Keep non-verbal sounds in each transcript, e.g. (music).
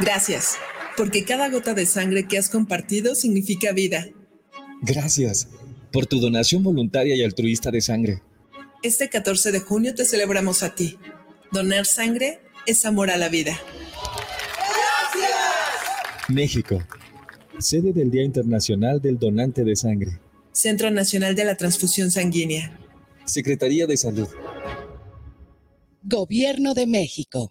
Gracias, porque cada gota de sangre que has compartido significa vida. Gracias por tu donación voluntaria y altruista de sangre. Este 14 de junio te celebramos a ti. Donar sangre es amor a la vida. Gracias. México, sede del Día Internacional del Donante de Sangre. Centro Nacional de la Transfusión Sanguínea. Secretaría de Salud. Gobierno de México.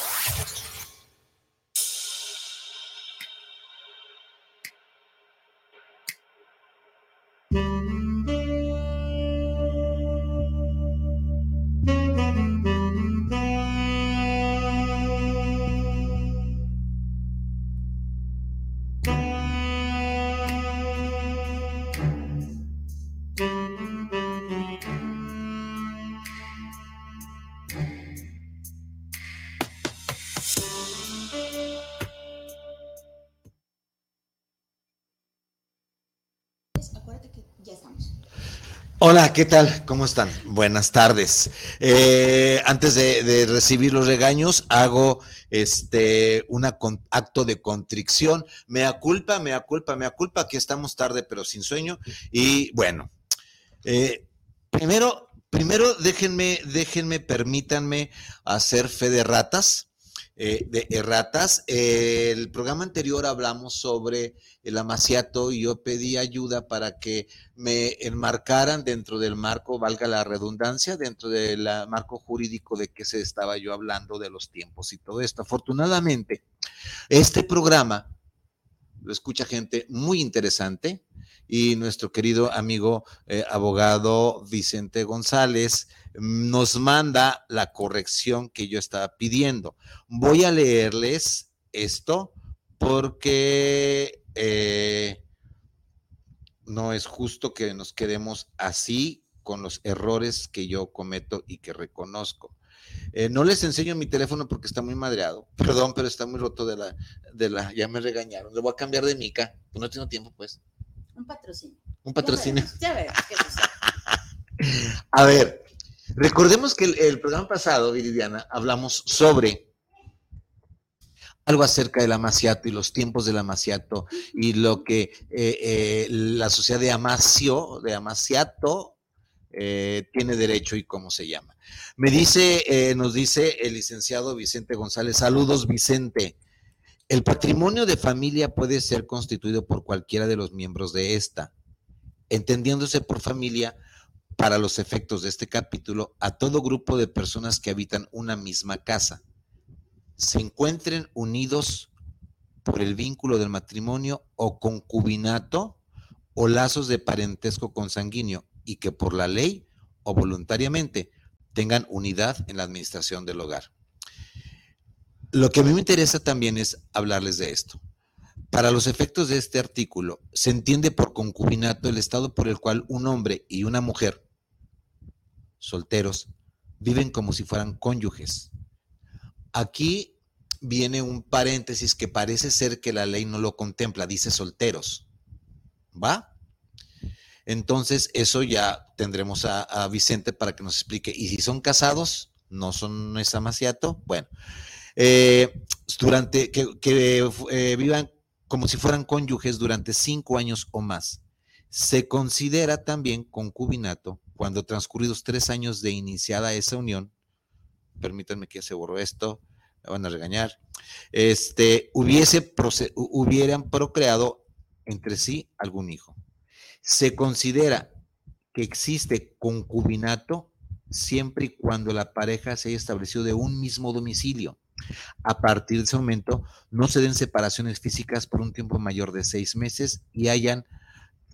Hola, ¿qué tal? ¿Cómo están? Buenas tardes. Eh, antes de, recibir los regaños, hago este un acto de contrición. Mea culpa, mea culpa, mea culpa. Aquí estamos tarde, pero sin sueño. Y bueno, eh, primero, primero déjenme, déjenme, permítanme hacer fe de ratas. Eh, de erratas. el programa anterior hablamos sobre el amaciato y yo pedí ayuda para que me enmarcaran dentro del marco, valga la redundancia, dentro del marco jurídico de que se estaba yo hablando de los tiempos y todo esto. Afortunadamente, este programa lo escucha gente muy interesante y nuestro querido amigo eh, abogado Vicente González nos manda la corrección que yo estaba pidiendo. Voy a leerles esto porque eh, no es justo que nos quedemos así con los errores que yo cometo y que reconozco. Eh, no les enseño mi teléfono porque está muy madreado. (laughs) Perdón, pero está muy roto de la, de la, ya me regañaron. Le voy a cambiar de mica. No tengo tiempo, pues. Un patrocinio. Un patrocinio. Ya (laughs) A ver, recordemos que el, programa pasado, Viridiana, hablamos sobre algo acerca del amaciato y los tiempos del amaciato y lo que eh, eh, la sociedad de Amacio, de Amaciato, eh, tiene derecho y cómo se llama. Me dice, nos dice el licenciado Vicente González, saludos Vicente. El patrimonio de familia puede ser constituido por cualquiera de los miembros de esta, entendiéndose por familia para los efectos de este capítulo a todo grupo de personas que habitan una misma casa se encuentren unidos por el vínculo del matrimonio o concubinato o lazos de parentesco consanguíneo y que por la ley o voluntariamente tengan unidad en la administración del hogar. Lo que a mí me interesa también es hablarles de esto. Para los efectos de este artículo, se entiende por concubinato el estado por el cual un hombre y una mujer solteros viven como si fueran cónyuges. Aquí viene un paréntesis que parece ser que la ley no lo contempla, dice solteros. ¿Va? Entonces, eso ya tendremos a, Vicente para que nos explique. Y si son casados, no son es amaciato, bueno, eh, durante que, eh, vivan como si fueran cónyuges durante cinco años o más. Se considera también concubinato cuando transcurridos tres años de iniciada esa unión, permítanme que se esto, me van a regañar, este, hubiese, hubieran procreado entre sí algún hijo. Se considera que existe concubinato siempre y cuando la pareja se haya establecido de un mismo domicilio. A partir de ese momento, no se den separaciones físicas por un tiempo mayor de seis meses y hayan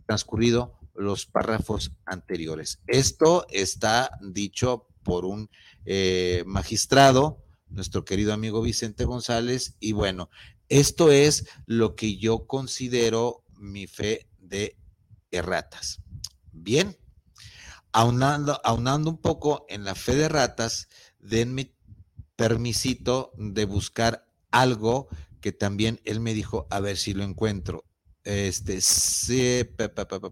transcurrido los párrafos anteriores. Esto está dicho por un eh, magistrado nuestro querido amigo Vicente González. Y bueno, esto es lo que yo considero mi fe de erratas. Bien, aunando, aunando un poco en la fe de ratas, denme permisito de buscar algo que también él me dijo, a ver si lo encuentro. Este, sí,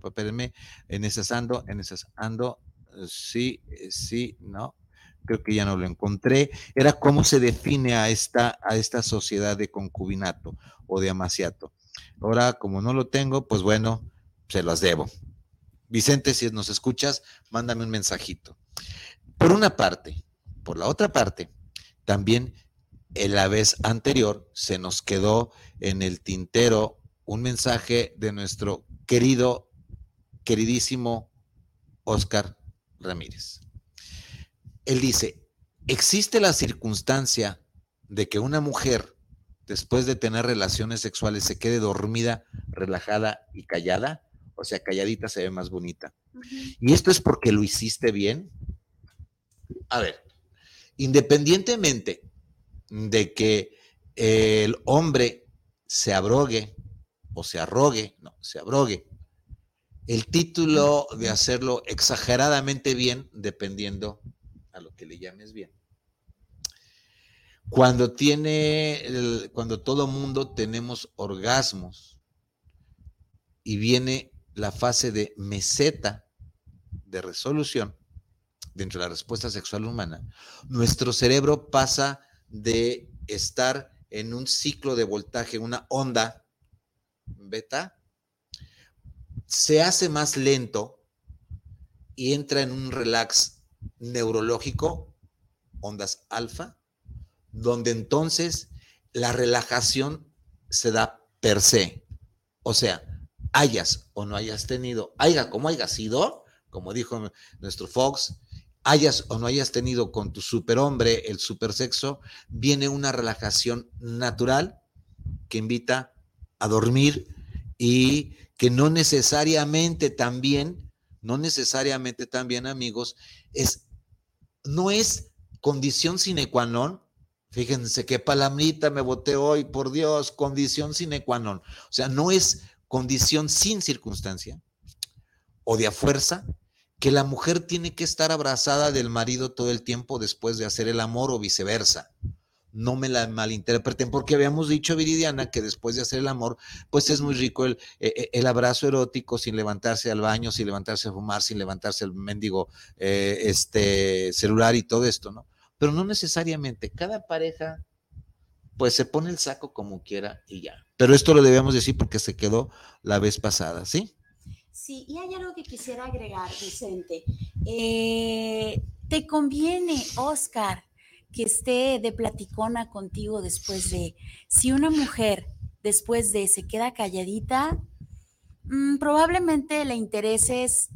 espérenme, en esas ando, en esas ando, sí, sí, no, creo que ya no lo encontré. Era cómo se define a esta, a esta sociedad de concubinato o de amaciato. Ahora, como no lo tengo, pues bueno, se las debo. Vicente, si nos escuchas, mándame un mensajito. Por una parte, por la otra parte, también en la vez anterior se nos quedó en el tintero un mensaje de nuestro querido, queridísimo Oscar Ramírez. Él dice, existe la circunstancia de que una mujer, después de tener relaciones sexuales, se quede dormida, relajada y callada. O sea, calladita se ve más bonita. Y esto es porque lo hiciste bien. A ver, independientemente de que el hombre se abrogue o se arrogue, no, se abrogue, el título de hacerlo exageradamente bien, dependiendo a lo que le llames bien. Cuando tiene, cuando todo mundo tenemos orgasmos y viene la fase de meseta de resolución dentro de la respuesta sexual humana, nuestro cerebro pasa de estar en un ciclo de voltaje, una onda beta, se hace más lento y entra en un relax neurológico, ondas alfa, donde entonces la relajación se da per se. O sea, hayas o no hayas tenido, haya como haya sido, como dijo nuestro Fox, hayas o no hayas tenido con tu superhombre el supersexo, viene una relajación natural que invita a dormir y que no necesariamente también, no necesariamente también, amigos, es, no es condición sine qua non. Fíjense qué palamita me boté hoy, por Dios, condición sine qua non. O sea, no es condición sin circunstancia o de a fuerza, que la mujer tiene que estar abrazada del marido todo el tiempo después de hacer el amor o viceversa. No me la malinterpreten, porque habíamos dicho, Viridiana, que después de hacer el amor, pues es muy rico el, e, e, el abrazo erótico sin levantarse al baño, sin levantarse a fumar, sin levantarse el mendigo eh, este, celular y todo esto, ¿no? Pero no necesariamente. Cada pareja, pues se pone el saco como quiera y ya. Pero esto lo debemos decir porque se quedó la vez pasada, ¿sí? Sí, y hay algo que quisiera agregar, Vicente. Eh, ¿Te conviene, Oscar, que esté de platicona contigo después de, si una mujer después de se queda calladita, mm, probablemente le intereses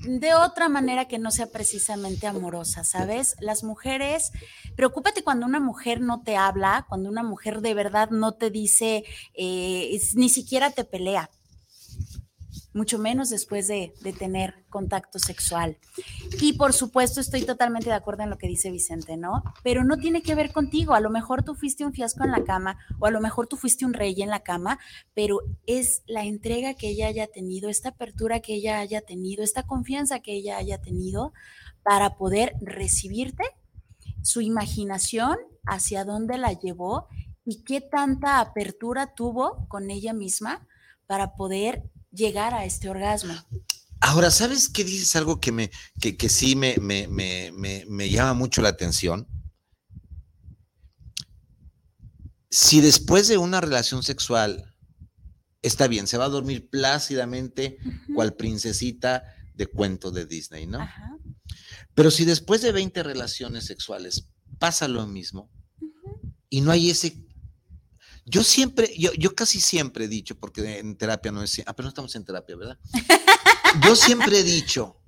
de otra manera que no sea precisamente amorosa, ¿sabes? Las mujeres, preocúpate cuando una mujer no te habla, cuando una mujer de verdad no te dice, eh, ni siquiera te pelea mucho menos después de, tener contacto sexual. Y por supuesto estoy totalmente de acuerdo en lo que dice Vicente, ¿no? Pero no tiene que ver contigo. A lo mejor tú fuiste un fiasco en la cama o a lo mejor tú fuiste un rey en la cama, pero es la entrega que ella haya tenido, esta apertura que ella haya tenido, esta confianza que ella haya tenido para poder recibirte, su imaginación, hacia dónde la llevó y qué tanta apertura tuvo con ella misma para poder llegar a este orgasmo. Ahora, ¿sabes qué dices? Algo que, me, que, que sí me, me, me, llama mucho la atención. Si después de una relación sexual está bien, se va a dormir plácidamente, cual princesita de cuento de Disney, ¿no? Pero si después de 20 relaciones sexuales pasa lo mismo y no hay ese yo siempre, yo, yo casi siempre he dicho, porque en terapia no es, ah, pero no estamos en terapia, ¿verdad? (laughs) Yo siempre he dicho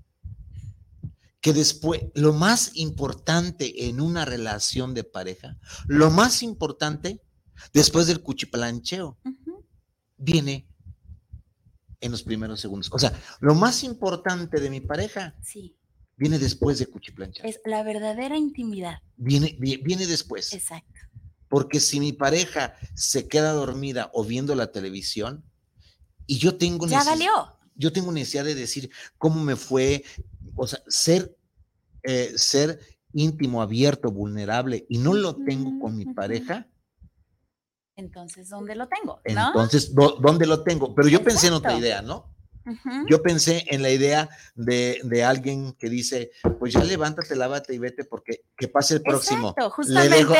que después, lo más importante en una relación de pareja, lo más importante después del cuchiplancheo, viene en los primeros segundos. O sea, lo más importante de mi pareja viene después de cuchiplancheo. Es la verdadera intimidad. Viene, viene después. Exacto. Porque si mi pareja se queda dormida o viendo la televisión y yo tengo ya valió. Yo tengo necesidad de decir cómo me fue, o sea, ser, eh, ser íntimo, abierto, vulnerable y no lo tengo con mi pareja, Entonces, ¿dónde lo tengo? Entonces, ¿dónde lo tengo? Pero yo pensé en otra idea, ¿no? Yo pensé en la idea de, alguien que dice, pues ya levántate, lávate y vete porque que pase el próximo. Exacto, justamente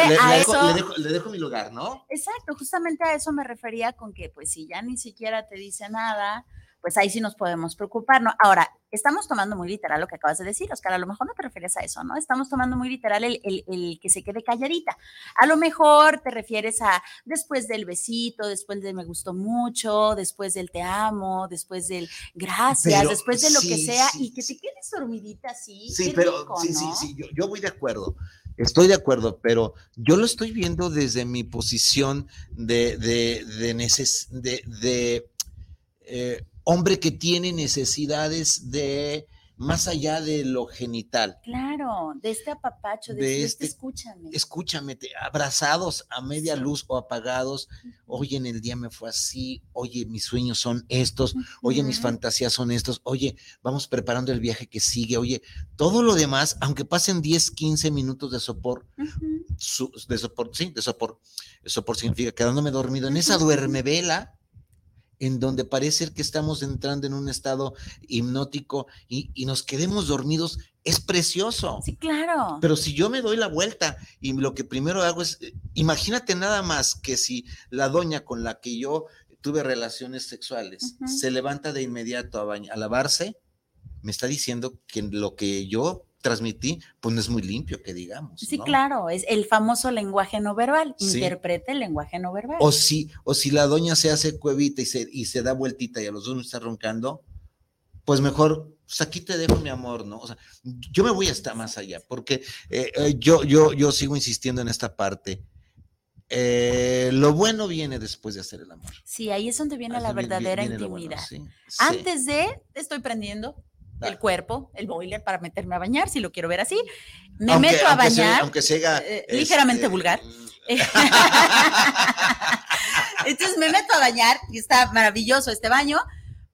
le dejo mi lugar, ¿no? Exacto, justamente a eso me refería con que pues si ya ni siquiera te dice nada, pues ahí sí nos podemos preocupar, ¿no? Ahora, estamos tomando muy literal lo que acabas de decir, Oscar, a lo mejor no te refieres a eso, ¿no? Estamos tomando muy literal el, que se quede calladita. A lo mejor te refieres a después del besito, después del me gustó mucho, después del te amo, después del gracias, después de lo que sea, y que te quedes dormidita así. Sí, pero sí, sí, sí, yo, voy de acuerdo. Estoy de acuerdo, pero yo lo estoy viendo desde mi posición de, de, de, de, de eh, hombre que tiene necesidades de más allá de lo genital. Claro, de este apapacho, de, este, escúchame. Escúchame, abrazados a media luz o apagados. Oye, en el día me fue así. Oye, mis sueños son estos. Oye, mis fantasías son estos. Oye, vamos preparando el viaje que sigue. Oye, todo lo demás, aunque pasen 10, 15 minutos de sopor, de sopor, sí, de sopor. Sopor significa quedándome dormido en esa duerme vela en donde parece que estamos entrando en un estado hipnótico y, nos quedemos dormidos, es precioso. Sí, claro. Pero si yo me doy la vuelta y lo que primero hago es, eh, imagínate nada más que si la doña con la que yo tuve relaciones sexuales se levanta de inmediato a, a lavarse, me está diciendo que lo que yo transmití, pues no es muy limpio, que digamos. Sí, claro, es el famoso lenguaje no verbal, interprete el lenguaje no verbal. O si, o si la doña se hace cuevita y se, y se da vueltita y a los dos me está roncando, pues mejor, pues aquí te dejo mi amor, ¿no? O sea, yo me voy hasta más allá, porque eh, eh, yo, yo, yo sigo insistiendo en esta parte. Eh, lo bueno viene después de hacer el amor. Sí, ahí es donde viene la verdadera intimidad. Antes de, estoy prendiendo, el cuerpo, el boiler para meterme a bañar, si lo quiero ver así. Me meto a bañar. aunque sea eh, ligeramente este, vulgar. Mm. (laughs) Entonces me meto a bañar y está maravilloso este baño,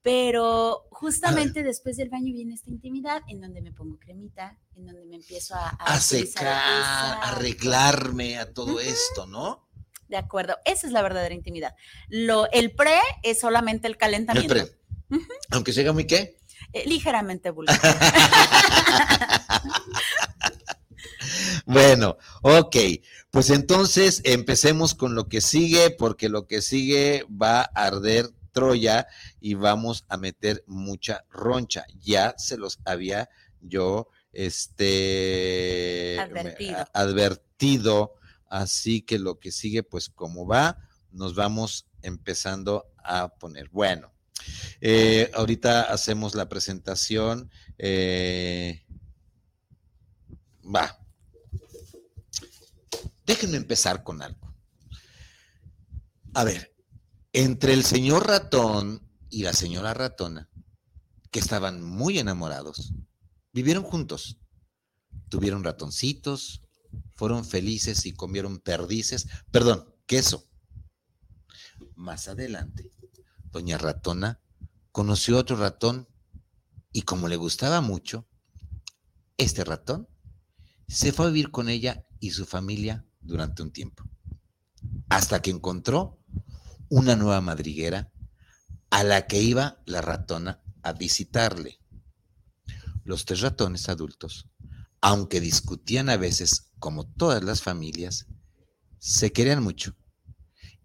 pero justamente después del baño viene esta intimidad en donde me pongo cremita, en donde me empiezo a, a, secar, a arreglarme a todo esto, ¿no? De acuerdo, esa es la verdadera intimidad. Lo, el pre es solamente el calentamiento. El pre. Aunque sea muy qué? Eh, ligeramente vulgar. (laughs) bueno, ok. Pues entonces empecemos con lo que sigue, porque lo que sigue va a arder Troya y vamos a meter mucha roncha. Ya se los había yo este advertido. advertido. Así que lo que sigue, pues como va, nos vamos empezando a poner. Bueno, eh, ahorita hacemos la presentación. Eh, va. Déjenme empezar con algo. A ver, entre el señor ratón y la señora ratona, que estaban muy enamorados, vivieron juntos, tuvieron ratoncitos, fueron felices y comieron perdices, perdón, queso. Más adelante, doña ratona conoció otro ratón y como le gustaba mucho, este ratón se fue a vivir con ella y su familia durante un tiempo, hasta que encontró una nueva madriguera a la que iba la ratona a visitarle. Los tres ratones adultos, aunque discutían a veces como todas las familias, se querían mucho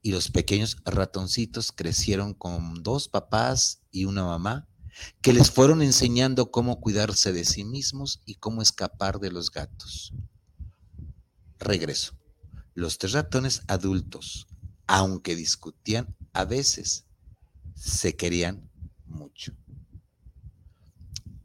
y los pequeños ratoncitos crecieron con dos papás y una mamá que les fueron enseñando cómo cuidarse de sí mismos y cómo escapar de los gatos. Regreso. Los tres ratones adultos, aunque discutían, a veces se querían mucho.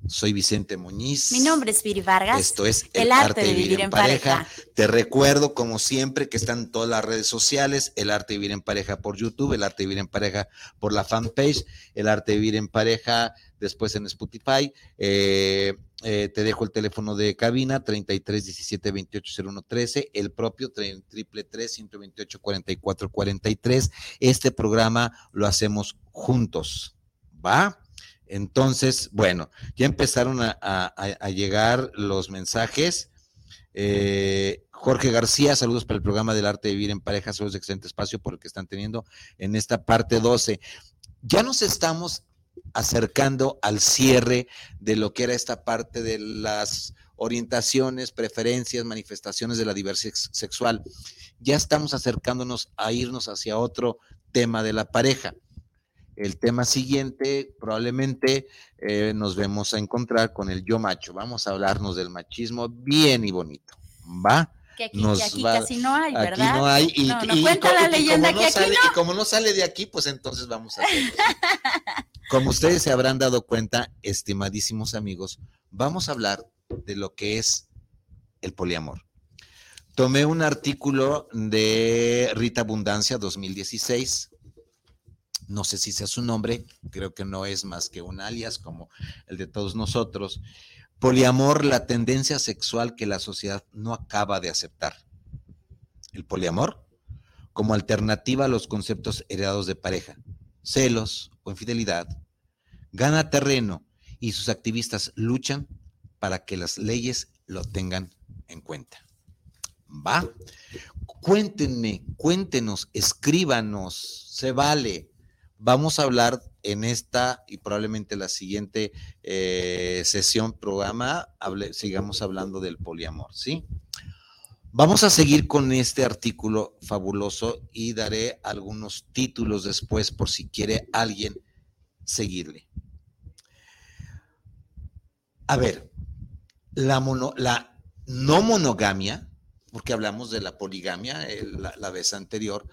Soy Vicente Muñiz. Mi nombre es Viri Vargas. Esto es El, arte, de vivir, en pareja. Te recuerdo, como siempre, que están todas las redes sociales, El arte de vivir en pareja por YouTube, El arte de vivir en pareja por la fanpage, El arte de vivir en pareja después en Spotify. Eh, eh, te dejo el teléfono de cabina, 33 17 28 01 13, el propio triple 128 44 43. Este programa lo hacemos juntos. ¿Va? Entonces, bueno, ya empezaron a, llegar los mensajes. Eh, Jorge García, saludos para el programa del arte de vivir en pareja, saludos de excelente espacio por el que están teniendo en esta parte 12. Ya nos estamos acercando al cierre de lo que era esta parte de las orientaciones, preferencias, manifestaciones de la diversidad sexual. Ya estamos acercándonos a irnos hacia otro tema de la pareja. El tema siguiente, probablemente eh, nos vemos a encontrar con el yo macho. Vamos a hablarnos del machismo bien y bonito. ¿Va? Que aquí, casi no hay, ¿verdad? Aquí no hay. Y, no, cuenta la leyenda que aquí Y como no sale de aquí, pues entonces vamos a hacer. como ustedes se habrán dado cuenta, estimadísimos amigos, vamos a hablar de lo que es el poliamor. Tomé un artículo de Rita Abundancia 2016 no sé si sea su nombre, creo que no es más que un alias como el de todos nosotros. Poliamor, la tendencia sexual que la sociedad no acaba de aceptar. El poliamor como alternativa a los conceptos heredados de pareja, celos o infidelidad, gana terreno y sus activistas luchan para que las leyes lo tengan en cuenta. ¿Va? Cuéntenme, cuéntenos, escríbanos, se vale Vamos a hablar en esta y probablemente la siguiente eh, sesión programa, sigamos hablando del poliamor, ¿sí? Vamos a seguir con este artículo fabuloso y daré algunos títulos después por si quiere alguien seguirle. A ver, la, la no monogamia, porque hablamos de la poligamia eh, la, vez anterior,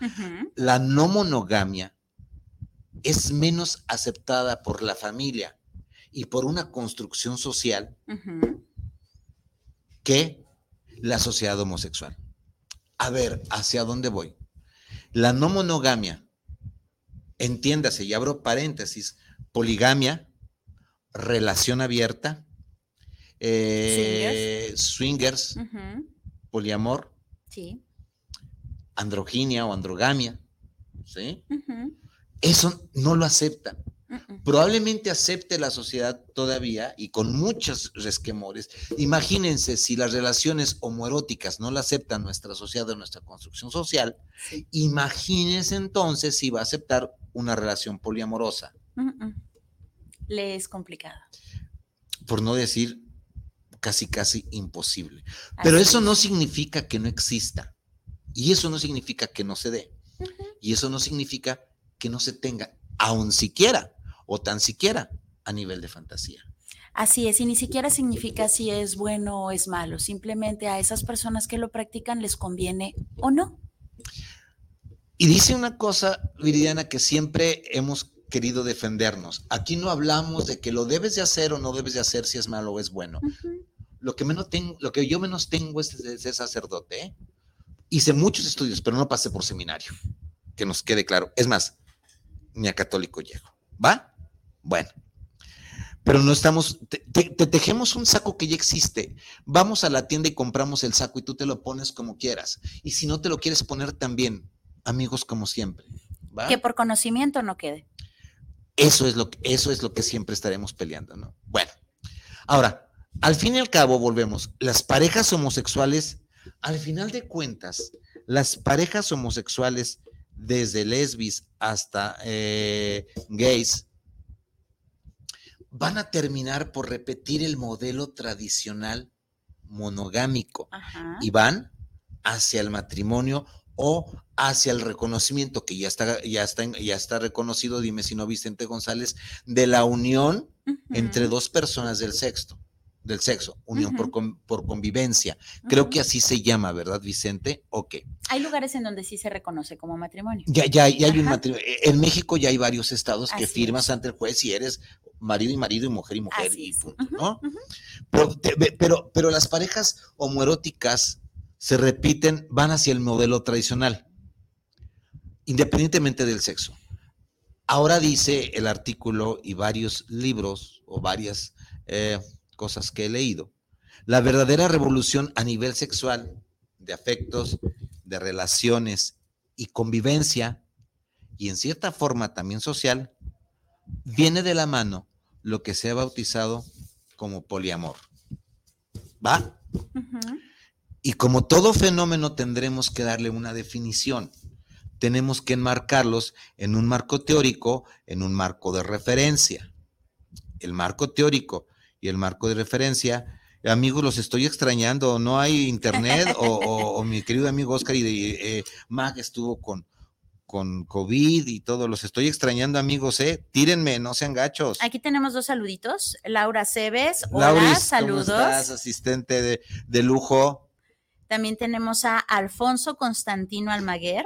la no monogamia es menos aceptada por la familia y por una construcción social que la sociedad homosexual. A ver, ¿hacia dónde voy? La no monogamia, entiéndase, y abro paréntesis, poligamia, relación abierta, eh, swingers, poliamor, androginia o androgamia, ¿sí? Eso no lo aceptan. Probablemente acepte la sociedad todavía y con muchos resquemores. Imagínense si las relaciones homoeróticas no la aceptan nuestra sociedad o nuestra construcción social, imagínense entonces si va a aceptar una relación poliamorosa. Le es complicado. Por no decir casi, casi imposible. Pero eso no significa que no exista. Y eso no significa que no se dé. Y eso no significa que no se tenga, aun siquiera o tan siquiera a nivel de fantasía. Así es, y ni siquiera significa si es bueno o es malo, simplemente a esas personas que lo practican les conviene o no. Y dice una cosa, Viridiana, que siempre hemos querido defendernos. Aquí no hablamos de que lo debes de hacer o no debes de hacer si es malo o es bueno. Lo que menos tengo, lo que yo menos tengo es de ser sacerdote. ¿eh? Hice muchos estudios, pero no pasé por seminario. Que nos quede claro. Es más, ni a católico llego. ¿Va? Bueno. Pero no estamos, te, tejemos un saco que ya existe. Vamos a la tienda y compramos el saco y tú te lo pones como quieras. Y si no te lo quieres poner también, amigos como siempre. Que por conocimiento no quede. Eso es, lo, eso es lo que siempre estaremos peleando, ¿no? Bueno, ahora, al fin y al cabo, volvemos. Las parejas homosexuales, al final de cuentas, las parejas homosexuales desde lesbis hasta eh, gays, van a terminar por repetir el modelo tradicional monogámico y van hacia el matrimonio o hacia el reconocimiento que ya está, ya está, ya está reconocido, dime si no Vicente González, de la unión entre dos personas del sexo del sexo, unión por, por, convivencia. Creo que así se llama, ¿verdad, Vicente? ¿O qué? Hay lugares en donde sí se reconoce como matrimonio. Ya, ya, hay un matrimonio. E, en México ya hay varios estados que firmas ante el juez si eres marido y marido y mujer y mujer y punto, ¿no? pero, pero, las parejas homoeróticas se repiten, van hacia el modelo tradicional, independientemente del sexo. Ahora dice el artículo y varios libros o varias eh, cosas que he leído. La verdadera revolución a nivel sexual, de afectos, de relaciones y convivencia, y en cierta forma también social, viene de la mano lo que se ha bautizado como poliamor. ¿Va? Y como todo fenómeno tendremos que darle una definición. Tenemos que enmarcarlos en un marco teórico, en un marco de referencia. El marco teórico y el marco de referencia, amigos, los estoy extrañando. No hay internet o, mi querido amigo Oscar y eh, Mag estuvo con, con COVID y todo. Los estoy extrañando, amigos, ¿eh? Tírenme, no sean gachos. Aquí tenemos dos saluditos. Laura Cebes, hola, saludos. ¿cómo estás, asistente de, de lujo? También tenemos a Alfonso Constantino Almaguer.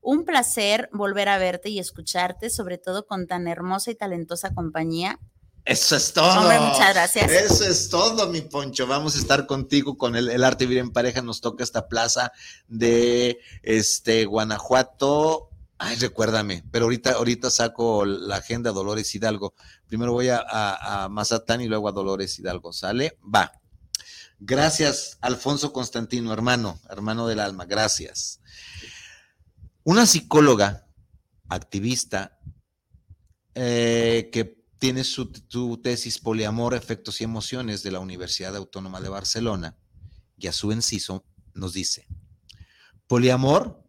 Un placer volver a verte y escucharte, sobre todo con tan hermosa y talentosa compañía. Eso es todo. Hombre, muchas gracias. Eso es todo, mi Poncho. Vamos a estar contigo con el, arte vivir en pareja. Nos toca esta plaza de este Guanajuato. Ay, recuérdame, pero ahorita, ahorita saco la agenda Dolores Hidalgo. Primero voy a, a, a Mazatán y luego a Dolores Hidalgo. ¿Sale? Va. Gracias, Alfonso Constantino, hermano, hermano del alma, gracias. Una psicóloga, activista, eh, que tiene su, tesis Poliamor, Efectos y Emociones de la Universidad Autónoma de Barcelona, y a su enciso nos dice, poliamor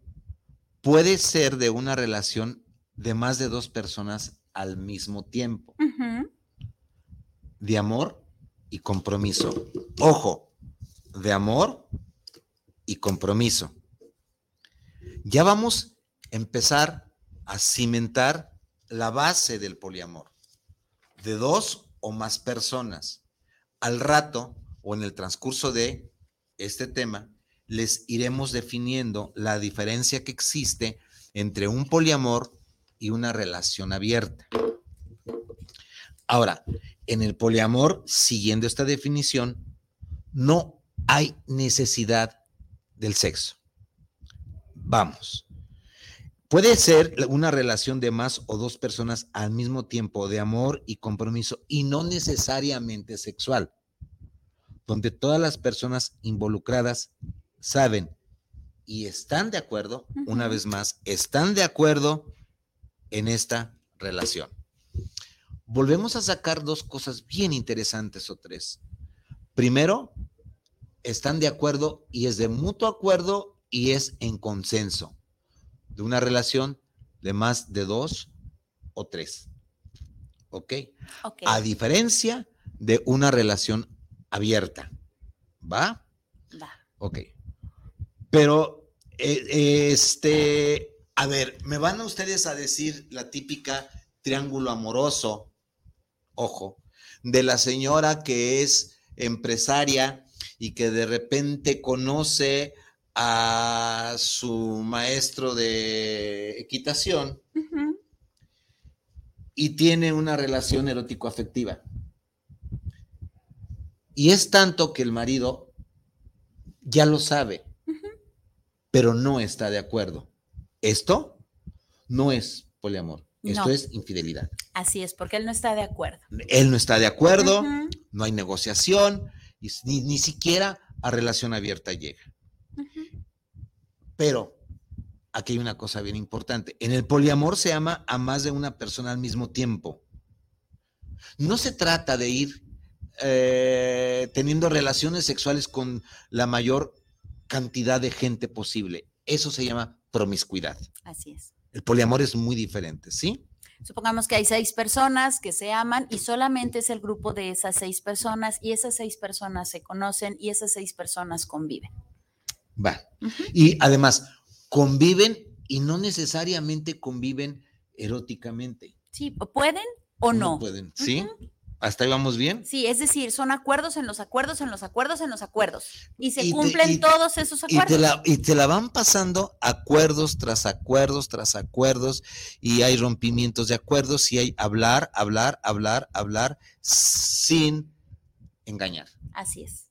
puede ser de una relación de más de dos personas al mismo tiempo, de amor y compromiso. Ojo, de amor y compromiso. Ya vamos a empezar a cimentar la base del poliamor, de dos o más personas. Al rato o en el transcurso de este tema, les iremos definiendo la diferencia que existe entre un poliamor y una relación abierta. Ahora, en el poliamor, siguiendo esta definición, no hay necesidad del sexo. Vamos. Puede ser una relación de más o dos personas al mismo tiempo de amor y compromiso y no necesariamente sexual, donde todas las personas involucradas saben y están de acuerdo, una vez más, están de acuerdo en esta relación. Volvemos a sacar dos cosas bien interesantes o tres. Primero, están de acuerdo y es de mutuo acuerdo y es en consenso de una relación de más de dos o tres. ¿Ok? A diferencia de una relación abierta. ¿Va? Va. Ok. Pero, eh, este, a ver, me van a ustedes a decir la típica triángulo amoroso ojo, de la señora que es empresaria y que de repente conoce a su maestro de equitación y tiene una relación erótico-afectiva. Y es tanto que el marido ya lo sabe, pero no está de acuerdo. Esto no es poliamor. Esto es infidelidad. Así es, porque él no está de acuerdo. Él no está de acuerdo, no hay negociación, y ni, siquiera a relación abierta llega. Pero aquí hay una cosa bien importante. En el poliamor se ama a más de una persona al mismo tiempo. No se trata de ir eh, teniendo relaciones sexuales con la mayor cantidad de gente posible. Eso se llama promiscuidad. Así es. El poliamor es muy diferente, ¿sí? Supongamos que hay seis personas que se aman y solamente es el grupo de esas seis personas y esas seis personas se conocen y esas seis personas conviven. Va. Y además, conviven y no necesariamente conviven eróticamente. Sí, pueden o no. pueden, ¿sí? ¿Hasta ahí vamos bien? Sí, es decir, son acuerdos en los acuerdos, en los acuerdos, en los acuerdos. Y se cumplen todos esos acuerdos. Y te, la, y te la van pasando acuerdos tras acuerdos, tras acuerdos, y hay rompimientos de acuerdos, y hay hablar, hablar, hablar, hablar, sin engañar. Así es.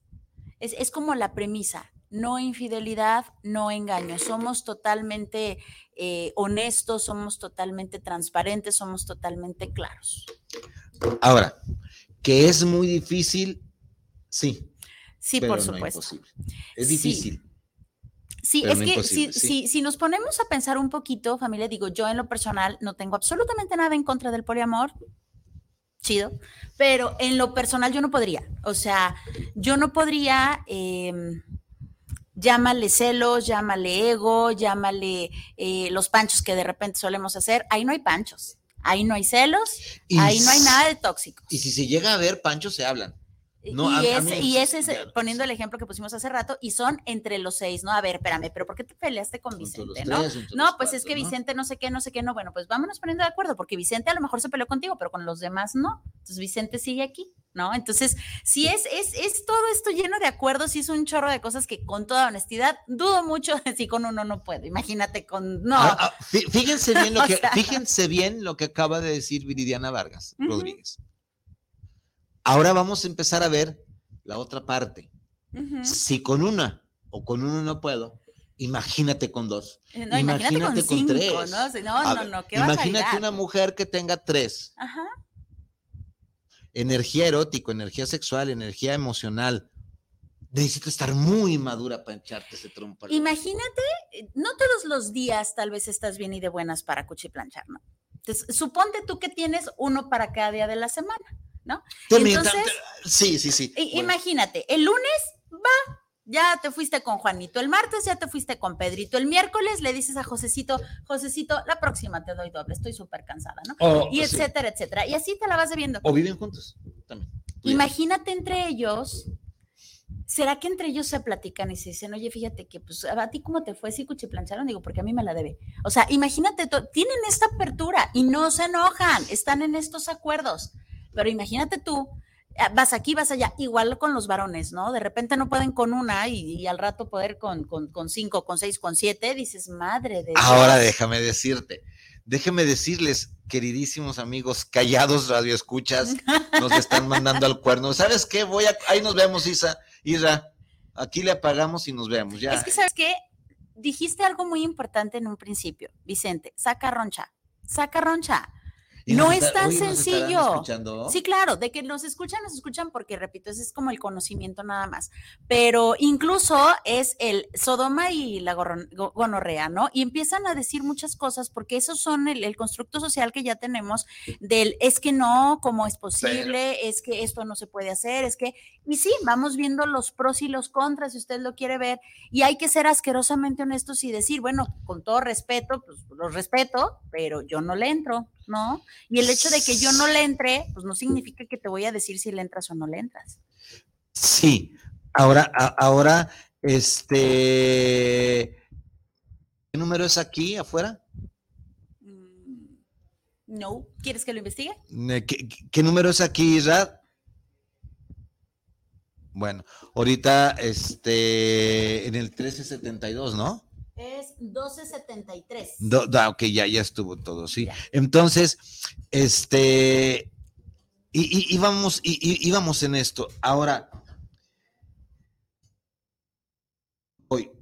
Es, es como la premisa, no infidelidad, no engaño. Somos totalmente eh, honestos, somos totalmente transparentes, somos totalmente claros. Ahora, que es muy difícil, sí. Sí, por supuesto. es difícil. Sí. es que si, si, nos ponemos a pensar un poquito, familia, digo, yo en lo personal no tengo absolutamente nada en contra del poliamor, chido, pero en lo personal yo no podría, o sea, yo no podría em, llámale celos, llámale ego, llámale eh, los panchos que de repente solemos hacer. Ahí no hay panchos, ahí no hay celos, ahí no hay nada de tóxico. Y si se llega a ver, panchos se hablan y, ese es, poniendo el ejemplo que pusimos hace rato, y son entre los seis, ¿no? A ver, espérame, pero ¿por qué te peleaste con Vicente, no? no, pues es que Vicente no sé qué, no sé qué, no. Bueno, pues vámonos poniendo de acuerdo, porque Vicente a lo mejor se peleó contigo, pero con los demás no. Entonces Vicente sigue aquí, ¿no? Entonces, si es, es, es todo esto lleno de acuerdos, y es un chorro de cosas que con toda honestidad dudo mucho si con uno no puedo. Imagínate con, no. Ah, ah, fíjense bien lo (laughs) que, fíjense bien lo que acaba de decir Viridiana Vargas Rodríguez. Ahora vamos a empezar a ver la otra parte. Si con una o con uno no puedo, imagínate con dos. Eh, imagínate, con, tres. No, no, no, Imagínate una mujer que tenga tres. Ajá. Energía erótica, energía sexual, energía emocional. Necesito estar muy madura para echarte ese trompo. Imagínate, no todos los días tal vez estás bien y de buenas para cuchiplanchar, ¿no? Entonces, suponte tú que tienes uno para cada día de la semana. ¿No? Entonces, sí, sí, sí. Imagínate, el lunes va, ya te fuiste con Juanito, el martes ya te fuiste con Pedrito, el miércoles le dices a Josecito, Josecito, la próxima te doy doble, estoy súper cansada, ¿no? Oh, y etcétera, etcétera. Y así te la vas viendo. O viven juntos también. Imagínate entre ellos, ¿será que entre ellos se platican y se dicen, oye, fíjate que, pues, a ti cómo te fue si cuchiplancharon? Digo, porque a mí me la debe. O sea, imagínate, tienen esta apertura y no se enojan, están en estos acuerdos. Pero imagínate tú, ah, vas aquí, vas allá, igual con los varones, ¿no? De repente no pueden con una y, al rato poder con, con, cinco, con seis, con siete, dices, madre de... Ahora déjame decirte, déjeme decirles, queridísimos amigos, callados radioescuchas, (laughs) nos están mandando al cuerno. ¿Sabes qué? Voy a, ahí nos vemos, Isa, Isa, aquí le apagamos y nos vemos, ya. Es que, ¿sabes qué? Dijiste algo muy importante en un principio, Vicente, saca roncha, saca roncha no es tan sencillo. Sí, claro, de que nos escuchan, nos escuchan porque, repito, ese es como el conocimiento nada más. Pero incluso es el Sodoma y la gonorrea, ¿no? Y empiezan a decir muchas cosas porque esos son el, constructo social que ya tenemos del es que no, cómo es posible, es que esto no se puede hacer, es que, y sí, vamos viendo los pros y los contras, si usted lo quiere ver, y hay que ser asquerosamente honestos y decir, bueno, con todo respeto, pues los respeto, pero yo no le entro, ¿no? Y el hecho de que yo no le entre, pues no significa que te voy a decir si le entras o no le entras. Sí, ahora, ahora, este, ¿qué número es aquí afuera? Mm, no, ¿quieres que lo investigue? ¿Qué, número es aquí, Rad? Bueno, ahorita, este, en el 1372, ¿no? Es 1273. ok, ya, ya estuvo todo, sí. Entonces, este, y, íbamos, y, íbamos en esto. Ahora, hoy,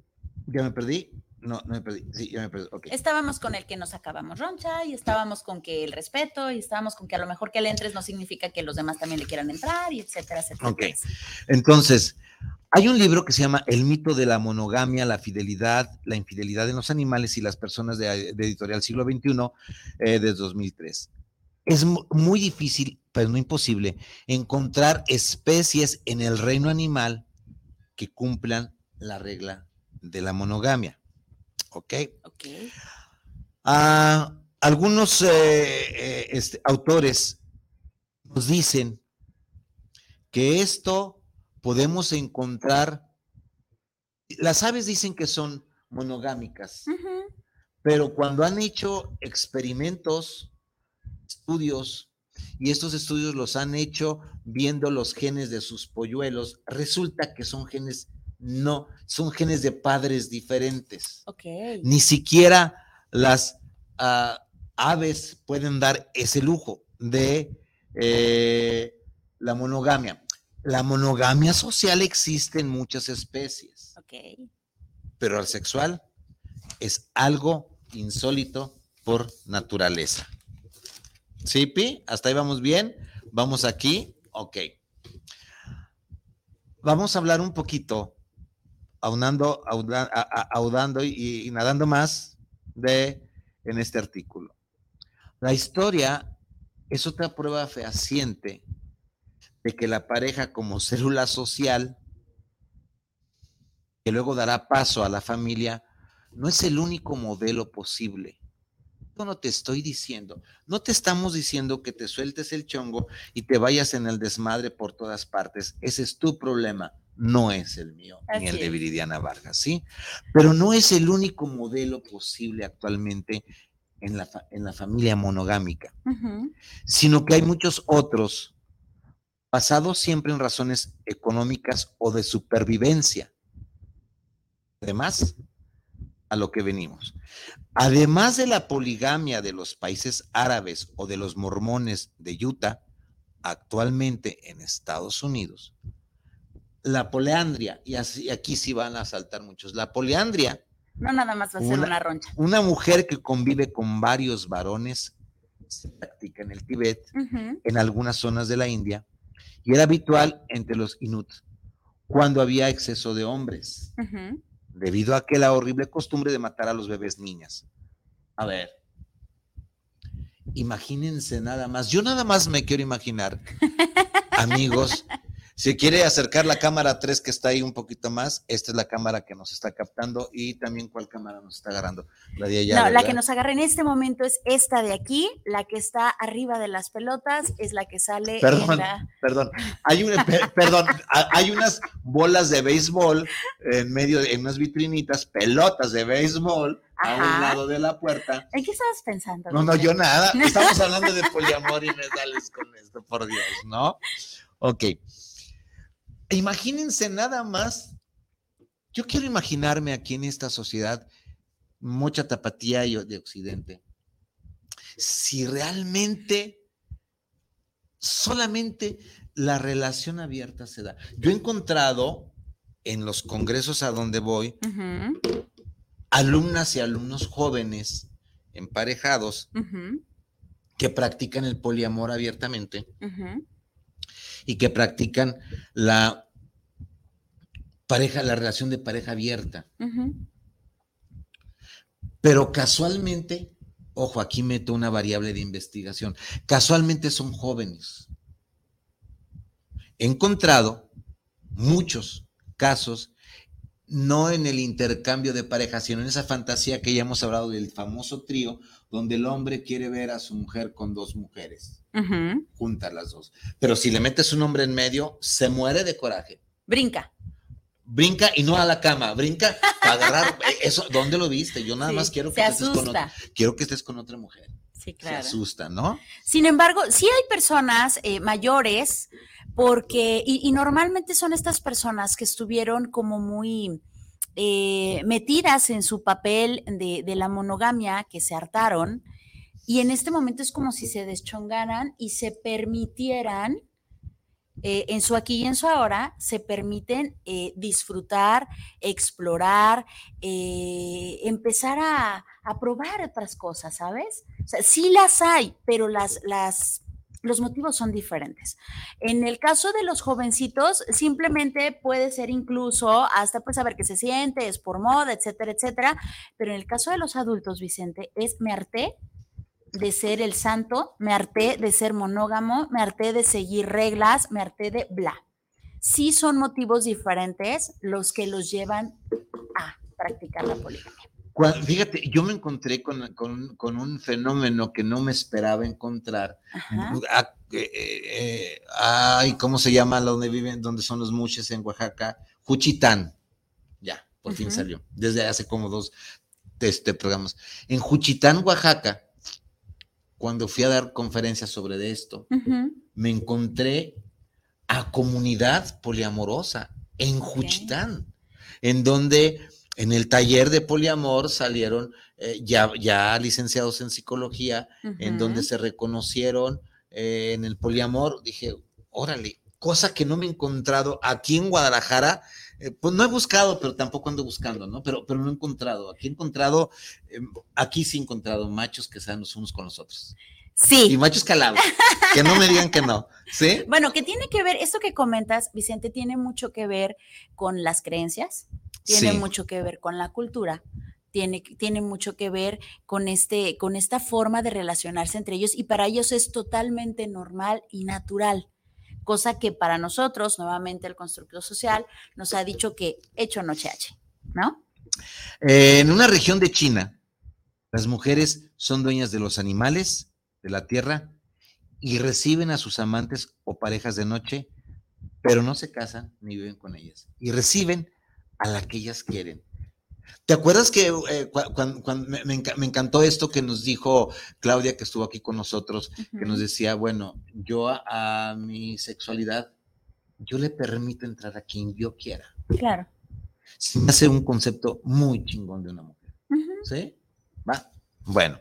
ya me perdí. No, no me perdí. Sí, ya me perdí. Okay. Estábamos con el que nos acabamos roncha y estábamos con que el respeto y estábamos con que a lo mejor que le entres no significa que los demás también le quieran entrar y etcétera, etcétera. Ok. Entonces, hay un libro que se llama El mito de la monogamia, la fidelidad, la infidelidad en los animales y las personas de, editorial siglo XXI eh, de 2003. Es muy difícil, pero no imposible, encontrar especies en el reino animal que cumplan la regla de la monogamia. ¿Ok? Ok. Ah, algunos eh, eh, este, autores nos dicen que esto podemos encontrar, las aves dicen que son monogámicas, pero cuando han hecho experimentos, estudios, y estos estudios los han hecho viendo los genes de sus polluelos, resulta que son genes no, son genes de padres diferentes. Ni siquiera las ah, aves pueden dar ese lujo de eh, la monogamia. La monogamia social existe en muchas especies. Pero el sexual es algo insólito por naturaleza. ¿Sí, Pi? ¿Hasta ahí vamos bien? ¿Vamos aquí? Ok. Vamos a hablar un poquito, aunando, audando y, y nadando más de en este artículo. La historia es otra prueba fehaciente de que la pareja como célula social que luego dará paso a la familia, no es el único modelo posible. Yo no te estoy diciendo, no te estamos diciendo que te sueltes el chongo y te vayas en el desmadre por todas partes. Ese es tu problema, no es el mío, ni el de Viridiana Vargas, ¿sí? Pero no es el único modelo posible actualmente en la, en la familia monogámica, sino que hay muchos otros basados siempre en razones económicas o de supervivencia. Además, a lo que venimos. Además de la poligamia de los países árabes o de los mormones de Utah, actualmente en Estados Unidos, la poliandria, y así, aquí sí van a saltar muchos, la poliandria. No nada más va a ser una, roncha. Una mujer que convive con varios varones, se practica en el Tíbet, en algunas zonas de la India, y era habitual entre los Inuit cuando había exceso de hombres debido a aquella horrible costumbre de matar a los bebés niñas. A ver, imagínense nada más, yo nada más me quiero imaginar, (laughs) amigos, si quiere acercar la cámara 3 que está ahí un poquito más, esta es la cámara que nos está captando y también cuál cámara nos está agarrando. La de allá. No, la que nos agarra en este momento es esta de aquí, la que está arriba de las pelotas es la que sale. Perdón, perdón. Hay (laughs) perdón, hay unas bolas de béisbol en medio, en unas vitrinitas, pelotas de béisbol. a un lado de la puerta. ¿En qué estabas pensando? No, no, yo nada. Estamos hablando de (laughs) poliamor y me sales con esto, por Dios, ¿no? Ok. Imagínense nada más. Yo quiero imaginarme aquí en esta sociedad, mucha tapatía de Occidente, si realmente solamente la relación abierta se da. Yo he encontrado en los congresos a donde voy alumnas y alumnos jóvenes emparejados que practican el poliamor abiertamente y que practican la pareja, la relación de pareja abierta. Pero casualmente, ojo, aquí meto una variable de investigación, casualmente son jóvenes. He encontrado muchos casos, no en el intercambio de pareja, sino en esa fantasía que ya hemos hablado del famoso trío, donde el hombre quiere ver a su mujer con dos mujeres juntas las dos. Pero si le metes un hombre en medio, se muere de coraje. Brinca. Brinca y no a la cama, brinca para agarrar. (laughs) Eh, eso, ¿dónde lo viste? Yo nada más quiero que, estés con otra, quiero que estés con otra mujer. Sí, claro. Se asusta, ¿no? Sin embargo, sí hay personas eh, mayores, porque, y, normalmente son estas personas que estuvieron como muy eh, metidas en su papel de, de la monogamia, que se hartaron, y en este momento es como si se deschongaran y se permitieran, eh, en su aquí y en su ahora, se permiten eh, disfrutar, explorar, empezar a, probar otras cosas, ¿sabes? O sea, sí las hay, pero las, las, los motivos son diferentes. En el caso de los jovencitos, simplemente puede ser incluso hasta pues saber qué se siente, es por moda, etcétera, etcétera. Pero en el caso de los adultos, Vicente, es me harté de ser el santo, me harté de ser monógamo, me harté de seguir reglas, me harté de bla. Sí son motivos diferentes los que los llevan a practicar la poligamia. Fíjate, yo me encontré con, un fenómeno que no me esperaba encontrar. Ah, eh, eh, ay, ¿cómo se llama donde viven, donde son los muches en Oaxaca? Juchitán. Ya, por fin salió. Desde hace como dos este, programas. En Juchitán, Oaxaca, cuando fui a dar conferencias sobre esto, me encontré a comunidad poliamorosa en Juchitán, en donde en el taller de poliamor salieron eh, ya, ya licenciados en psicología, en donde se reconocieron eh, en el poliamor. Dije, órale, cosa que no me he encontrado aquí en Guadalajara eh, pues no he buscado, pero tampoco ando buscando, ¿no? Pero, pero no he encontrado. Aquí he encontrado, em, aquí sí he encontrado machos que sean los unos con los otros. Sí. Y machos calados, que no me digan que no, ¿sí? (laughs) Bueno, que tiene que ver, esto que comentas, Vicente, tiene mucho que ver con las creencias, tiene mucho que ver con la cultura, tiene, tiene, mucho que ver con, este, con esta forma de relacionarse entre ellos y para ellos es totalmente normal y natural cosa que para nosotros, nuevamente el constructor social, nos ha dicho que hecho no H, ¿no? Eh, en una región de China, las mujeres son dueñas de los animales, de la tierra, y reciben a sus amantes o parejas de noche, pero no se casan ni viven con ellas. Y reciben a la que ellas quieren. ¿Te acuerdas que eh, cuando, me, encantó esto que nos dijo Claudia, que estuvo aquí con nosotros, que nos decía, bueno, yo a, mi sexualidad, yo le permito entrar a quien yo quiera. Claro. Se hace un concepto muy chingón de una mujer. ¿Sí? ¿Va? Bueno.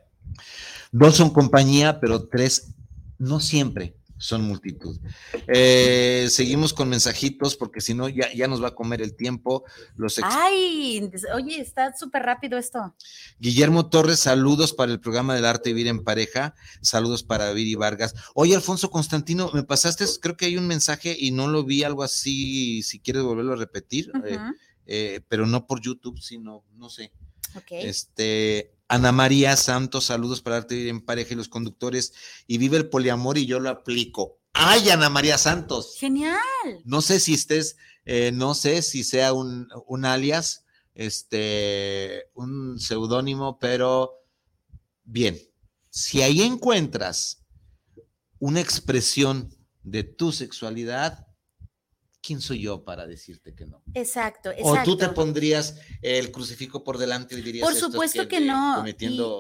Dos son compañía, pero tres no siempre son multitud. Eh, seguimos con mensajitos porque si no ya, ya, nos va a comer el tiempo. Los Ay, oye, está súper rápido esto. Guillermo Torres, saludos para el programa del arte vivir en pareja. Saludos para Viri Vargas. Oye, Alfonso Constantino, me pasaste, creo que hay un mensaje y no lo vi, algo así, si quieres volverlo a repetir, eh, eh, pero no por YouTube, sino, no sé. Este, Ana María Santos, saludos para Arte en Pareja y los conductores. Y vive el poliamor y yo lo aplico. ¡Ay, Ana María Santos! ¡Genial! No sé si estés, eh, no sé si sea un, alias, este, un seudónimo, pero bien. Si ahí encuentras una expresión de tu sexualidad, ¿quién soy yo para decirte que no? Exacto, exacto. O tú te pondrías el crucifijo por delante y dirías. Por supuesto que, no.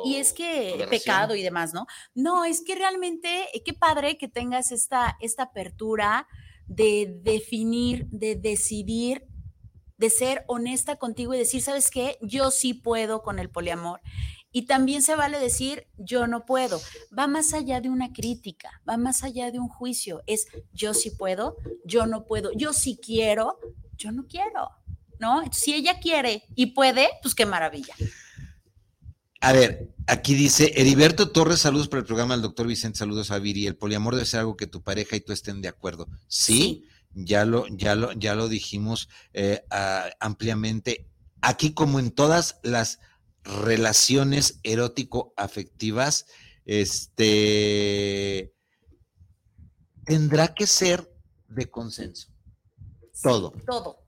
Y, es que pecado y demás, ¿no? No, es que realmente, eh, qué padre que tengas esta, esta apertura de definir, de decidir de ser honesta contigo y decir, ¿sabes qué? Yo sí puedo con el poliamor. Y también se vale decir, yo no puedo. Va más allá de una crítica, va más allá de un juicio. Es, yo sí puedo, yo no puedo, yo sí quiero, yo no quiero. ¿No? Si ella quiere y puede, pues qué maravilla. A ver, aquí dice Heriberto Torres, saludos para el programa del doctor Vicente, saludos a Viri. El poliamor debe ser algo que tu pareja y tú estén de acuerdo. Sí, ya lo, ya lo, ya lo dijimos eh, ampliamente. Aquí, como en todas las relaciones erótico-afectivas, este, tendrá que ser de consenso. Todo. todo.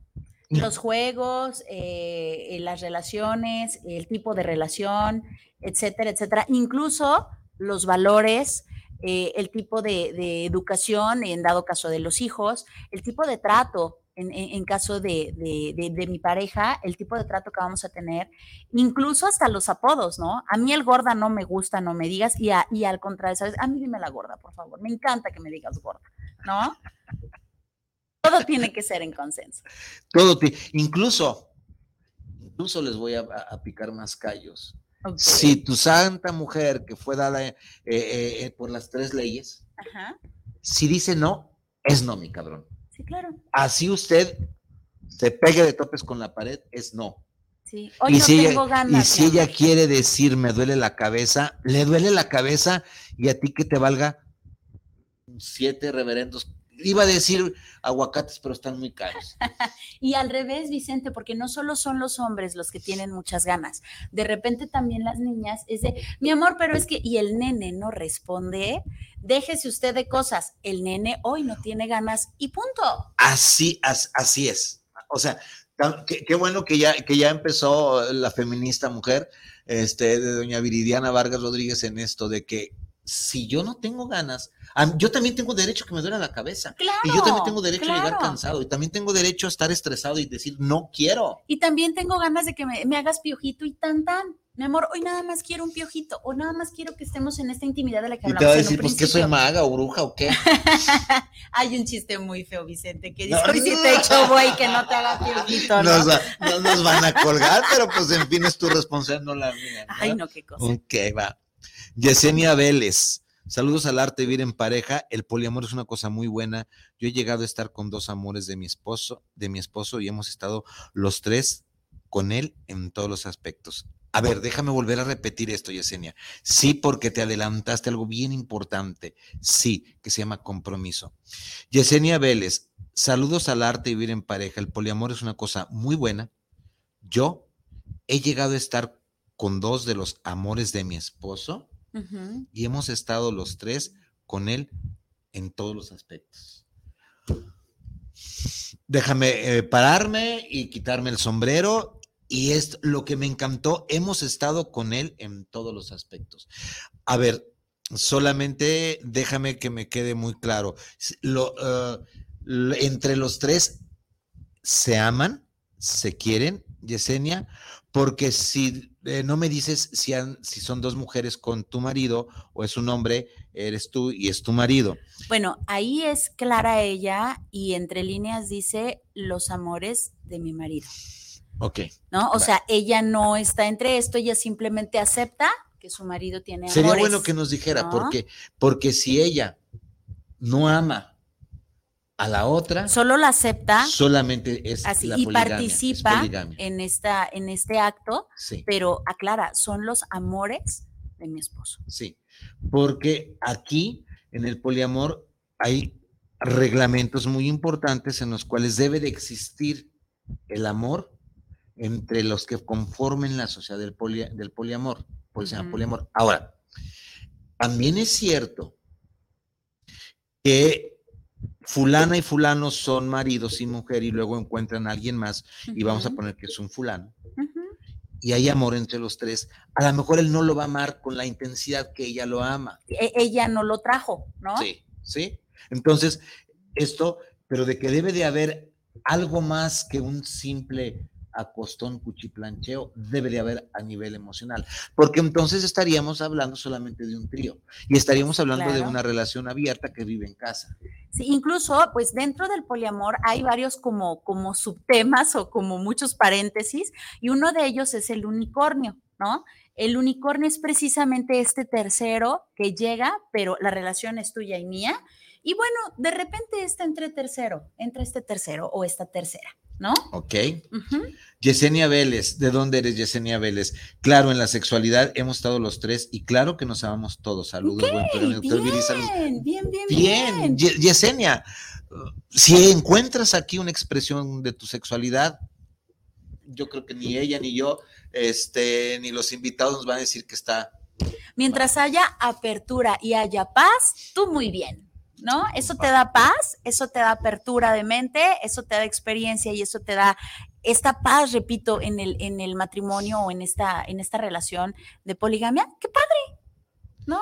Los juegos, eh, las relaciones, el tipo de relación, etcétera, etcétera. Incluso los valores, eh, el tipo de, educación, en dado caso de los hijos, el tipo de trato en, caso de, mi pareja, el tipo de trato que vamos a tener, incluso hasta los apodos, ¿no? A mí el gorda no me gusta, no me digas, y, y al contrario, ¿sabes? A mí dime la gorda, por favor, me encanta que me digas gorda, ¿no? Todo tiene que ser en consenso. Todo, incluso, incluso les voy a, picar más callos. Si tu santa mujer, que fue dada eh, eh, eh, por las tres leyes, si dice no, es no, mi cabrón. Sí, claro. Así usted se pegue de topes con la pared, es no. Sí, hoy y no si tengo ella, ganas. Y si ella quiere decir me duele la cabeza, le duele la cabeza y a ti que te valga siete reverendos iba a decir aguacates, pero están muy caros. (laughs) y al revés, Vicente, porque no solo son los hombres los que tienen muchas ganas, de repente también las niñas es de, mi amor, pero es que, y el nene no responde, déjese usted de cosas, el nene hoy no tiene ganas y punto. Así, así es. O sea, qué, bueno que ya, que ya empezó la feminista mujer, este, de doña Viridiana Vargas Rodríguez en esto de que si yo no tengo ganas, yo también tengo derecho a que me duele la cabeza. y yo también tengo derecho a llegar cansado. Y también tengo derecho a estar estresado y decir, no quiero. Y también tengo ganas de que me, hagas piojito y tan tan. Mi amor, hoy nada más quiero un piojito, o nada más quiero que estemos en esta intimidad de la que hablamos. Y te va a decir, pues que soy maga o bruja o qué. (laughs) Hay un chiste muy feo, Vicente, que dice, hoy si te echo güey, que no te haga piojito. ¿no? Nos, nos van a colgar, pero pues en fin es tu responsabilidad, no la mía. Ay, no, qué cosa. Ok, va. Yesenia Vélez. Saludos al arte vivir en pareja. El poliamor es una cosa muy buena. Yo he llegado a estar con dos amores de mi esposo, de mi esposo, y hemos estado los tres con él en todos los aspectos. A ver, déjame volver a repetir esto, Yesenia. Sí, porque te adelantaste algo bien importante. Sí, que se llama compromiso. Yesenia Vélez, saludos al arte de vivir en pareja. El poliamor es una cosa muy buena. Yo he llegado a estar con dos de los amores de mi esposo y hemos estado los tres con él en todos los aspectos. déjame eh, pararme y quitarme el sombrero. Y es lo que me encantó. Hemos estado con él en todos los aspectos. A ver, solamente déjame que me quede muy claro. Uh, entre los tres se aman, se quieren, Yesenia, porque si eh, no me dices si, han, si son dos mujeres con tu marido o es un hombre, eres tú y es tu marido. Bueno, ahí es clara ella y entre líneas dice los amores de mi marido. Ok. ¿No? O sea, ella no está entre esto, ella simplemente acepta que su marido tiene amores. Sería bueno que nos dijera, porque, porque si ella no ama a la otra. Solo la acepta. Solamente es así la y participa en esta en este acto, sí. pero aclara, son los amores de mi esposo. Sí. Porque aquí en el poliamor hay reglamentos muy importantes en los cuales debe de existir el amor entre los que conformen la sociedad del, del poliamor, pues poliamor. Ahora, también es cierto que fulana y fulano son maridos y mujer y luego encuentran a alguien más y vamos a poner que es un fulano. Y hay amor entre los tres. A lo mejor él no lo va a amar con la intensidad que ella lo ama. E ella no lo trajo, ¿no? Sí, sí. Entonces, esto, pero de que debe de haber algo más que un simple acostón, cuchiplancheo, debe de haber a nivel emocional, porque entonces estaríamos hablando solamente de un trío y estaríamos hablando de una relación abierta que vive en casa. Sí, incluso, pues dentro del poliamor hay varios como, como subtemas o como muchos paréntesis, y uno de ellos es el unicornio, ¿no? El unicornio es precisamente este tercero que llega, pero la relación es tuya y mía, y bueno, de repente está entre tercero, entre este tercero o esta tercera. ¿No? Ok. Yesenia Vélez, ¿de dónde eres Yesenia Vélez? Claro, en la sexualidad hemos estado los tres y claro que nos amamos todos. Saludos, buen programa, doctor bien, bien, bien, bien, bien. Yesenia, si encuentras aquí una expresión de tu sexualidad, yo creo que ni ella ni yo, este, ni los invitados nos van a decir que está. Mientras haya apertura y haya paz, tú muy bien. ¿No? Eso te da paz, eso te da apertura de mente, eso te da experiencia y eso te da esta paz, repito, en el, en el matrimonio o en esta, en esta relación de poligamia. ¡Qué padre! ¿No?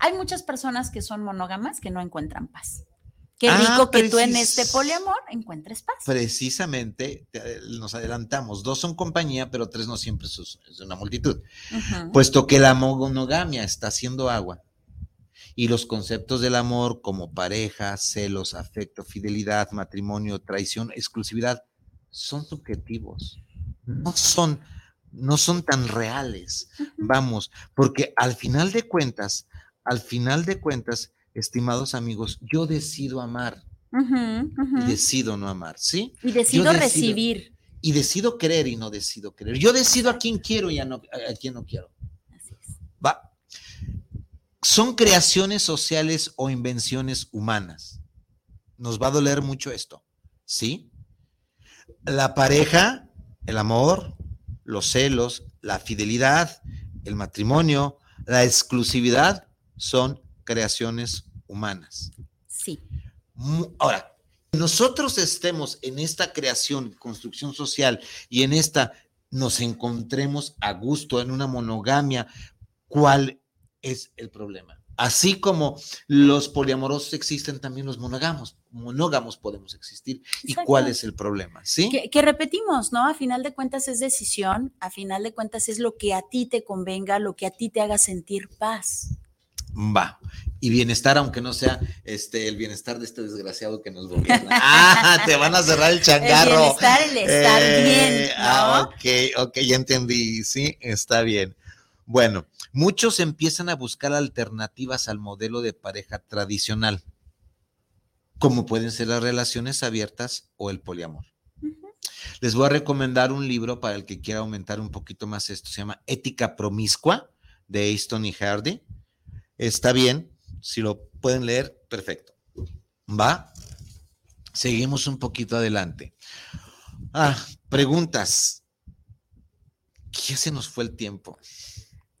Hay muchas personas que son monógamas que no encuentran paz. Qué ah, rico que tú en este poliamor encuentres paz. Precisamente, nos adelantamos, dos son compañía, pero tres no siempre es una multitud. Puesto que la monogamia está haciendo agua, y los conceptos del amor como pareja, celos, afecto, fidelidad, matrimonio, traición, exclusividad, son subjetivos. No son, no son tan reales. Vamos, porque al final de cuentas, al final de cuentas, estimados amigos, yo decido amar. Y decido no amar, ¿sí? Y decido, recibir. Y decido querer y no decido querer. Yo decido a quién quiero y a, no, a quién no quiero. Son creaciones sociales o invenciones humanas. Nos va a doler mucho esto, ¿sí? La pareja, el amor, los celos, la fidelidad, el matrimonio, la exclusividad son creaciones humanas. Sí. Ahora, nosotros estemos en esta creación, construcción social y en esta nos encontremos a gusto en una monogamia, ¿cuál es el problema. Así como los poliamorosos existen, también los monógamos. Monógamos podemos existir. ¿Y cuál es el problema? ¿Sí? Que, repetimos, ¿no? A final de cuentas es decisión, a final de cuentas es lo que a ti te convenga, lo que a ti te haga sentir paz. Va. Y bienestar, aunque no sea este el bienestar de este desgraciado que nos gobierna. (laughs) ah, te van a cerrar el changarro. El bienestar, el estar eh, bien. Ah, ok, ok, ya entendí. Sí, está bien. Bueno, muchos empiezan a buscar alternativas al modelo de pareja tradicional, como pueden ser las relaciones abiertas o el poliamor. Les voy a recomendar un libro para el que quiera aumentar un poquito más esto. Se llama Ética Promiscua de Easton y Hardy. Está bien, si lo pueden leer, perfecto. ¿Va? Seguimos un poquito adelante. Ah, preguntas. ¿Qué se nos fue el tiempo?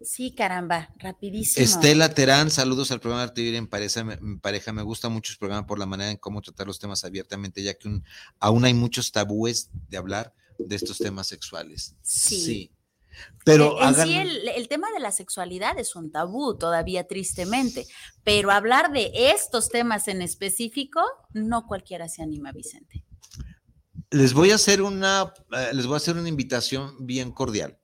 Sí, caramba, rapidísimo. Estela Terán, saludos al programa Arte Vivir en pareja, me, pareja. Me gusta mucho el programa por la manera en cómo tratar los temas abiertamente, ya que aún hay muchos tabúes de hablar de estos temas sexuales. Sí. Pero en, sí el, tema de la sexualidad es un tabú todavía tristemente, pero hablar de estos temas en específico, no cualquiera se anima, Vicente. Les voy a hacer una, eh, les voy a hacer una invitación bien cordial.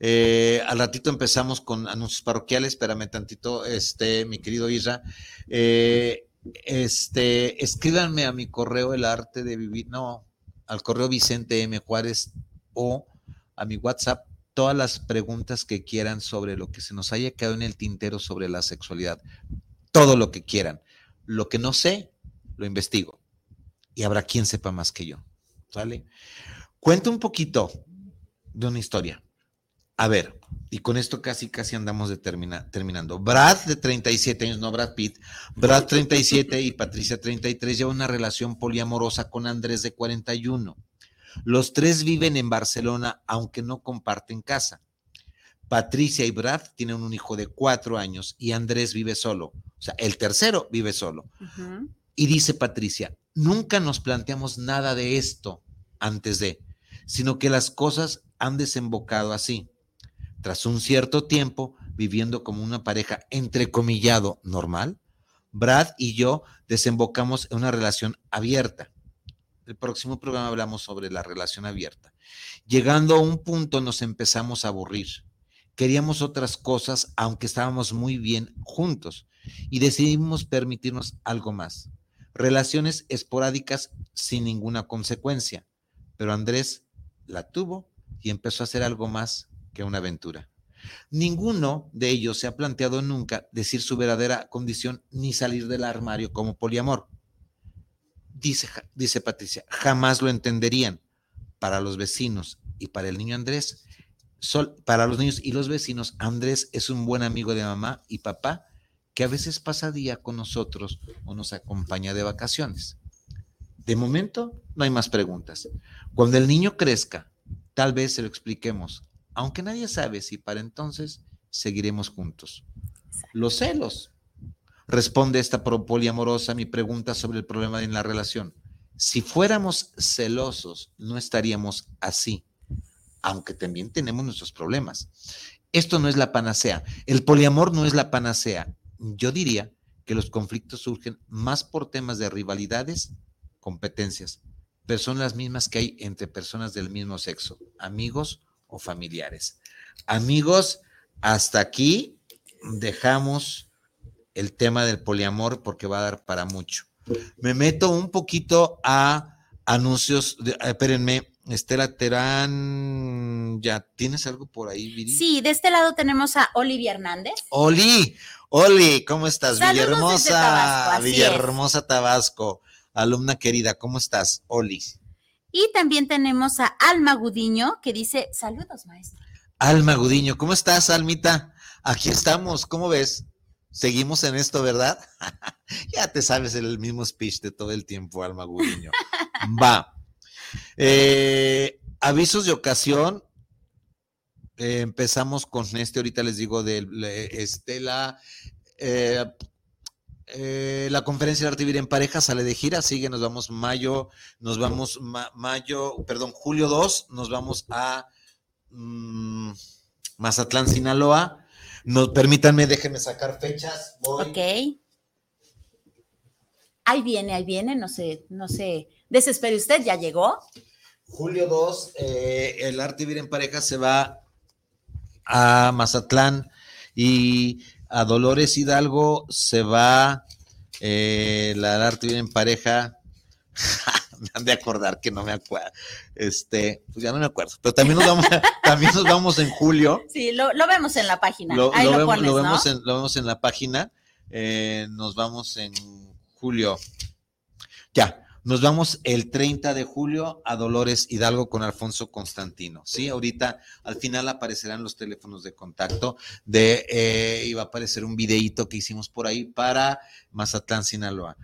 Eh, al ratito empezamos con anuncios parroquiales, espérame tantito, este, mi querido Isra. Eh, este, escríbanme a mi correo el arte de vivir, no, al correo Vicente M. Juárez o a mi WhatsApp todas las preguntas que quieran sobre lo que se nos haya quedado en el tintero sobre la sexualidad. Todo lo que quieran. Lo que no sé, lo investigo. Y habrá quien sepa más que yo. ¿Sale? Cuento un poquito de una historia. A ver, y con esto casi, casi andamos de terminando. Brad, de 37 años, no Brad Pitt, Brad 37 y Patricia 33 llevan una relación poliamorosa con Andrés de 41. Los tres viven en Barcelona, aunque no comparten casa. Patricia y Brad tienen un hijo de cuatro años y Andrés vive solo. O sea, el tercero vive solo. Y dice Patricia, nunca nos planteamos nada de esto antes de, sino que las cosas han desembocado así. Tras un cierto tiempo viviendo como una pareja entrecomillado normal, Brad y yo desembocamos en una relación abierta. El próximo programa hablamos sobre la relación abierta. Llegando a un punto nos empezamos a aburrir. Queríamos otras cosas, aunque estábamos muy bien juntos, y decidimos permitirnos algo más. Relaciones esporádicas sin ninguna consecuencia. Pero Andrés la tuvo y empezó a hacer algo más que una aventura. Ninguno de ellos se ha planteado nunca decir su verdadera condición ni salir del armario como poliamor. Dice, dice Patricia, jamás lo entenderían. Para los vecinos y para el niño Andrés, para los niños y los vecinos, Andrés es un buen amigo de mamá y papá que a veces pasa día con nosotros o nos acompaña de vacaciones. De momento, no hay más preguntas. Cuando el niño crezca, tal vez se lo expliquemos aunque nadie sabe si para entonces seguiremos juntos. Los celos. Responde esta poliamorosa a mi pregunta sobre el problema en la relación. Si fuéramos celosos, no estaríamos así, aunque también tenemos nuestros problemas. Esto no es la panacea. El poliamor no es la panacea. Yo diría que los conflictos surgen más por temas de rivalidades, competencias, pero son las mismas que hay entre personas del mismo sexo, amigos familiares. Amigos, hasta aquí dejamos el tema del poliamor porque va a dar para mucho. Me meto un poquito a anuncios, de, eh, espérenme, Estela Terán, ¿ya tienes algo por ahí, Viri? Sí, de este lado tenemos a Olivia Hernández. Oli, Oli, ¿cómo estás? Villahermosa, Villahermosa, Tabasco. Alumna querida, ¿cómo estás, Oli? Y también tenemos a Alma Gudiño que dice, saludos, maestro. Alma Gudiño, ¿cómo estás, Almita? Aquí estamos, ¿cómo ves? Seguimos en esto, ¿verdad? (laughs) ya te sabes el mismo speech de todo el tiempo, Alma Gudiño. (laughs) Va. Eh, avisos de ocasión. Eh, empezamos con este, ahorita les digo, de Estela. Eh, eh, la conferencia de arte vivir en pareja sale de gira, sigue, nos vamos mayo, nos vamos mayo, perdón, julio 2, nos vamos a mm, Mazatlán, Sinaloa. No, permítanme, déjenme sacar fechas. Ok. Ahí viene, ahí viene, no sé, no sé. Desespere usted, ya llegó. Julio 2, eh, el arte vivir en pareja se va a Mazatlán y a Dolores Hidalgo se va eh, la arte en pareja. (laughs) me han de acordar que no me acuerdo. Este, pues ya no me acuerdo. Pero también nos vamos, (laughs) también nos vamos en julio. Sí, lo, vemos en la página. Lo, vemos, en, lo vemos en la página. Eh, nos vamos en julio. Ya, nos vamos el 30 de julio a Dolores Hidalgo con Alfonso Constantino. Sí, ahorita al final aparecerán los teléfonos de contacto de, eh, y va a aparecer un videíto que hicimos por ahí para Mazatlán, Sinaloa.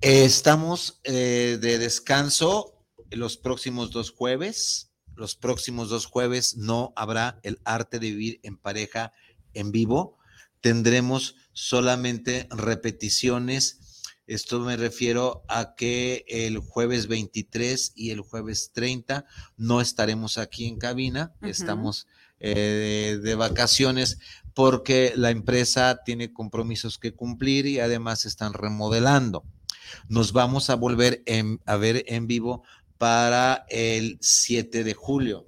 estamos eh, de descanso los próximos dos jueves. los próximos dos jueves no habrá el arte de vivir en pareja en vivo. Tendremos solamente repeticiones. Esto me refiero a que el jueves 23 y el jueves 30 no estaremos aquí en cabina, estamos eh, de, vacaciones porque la empresa tiene compromisos que cumplir y además están remodelando. Nos vamos a volver a ver en vivo para el 7 de julio.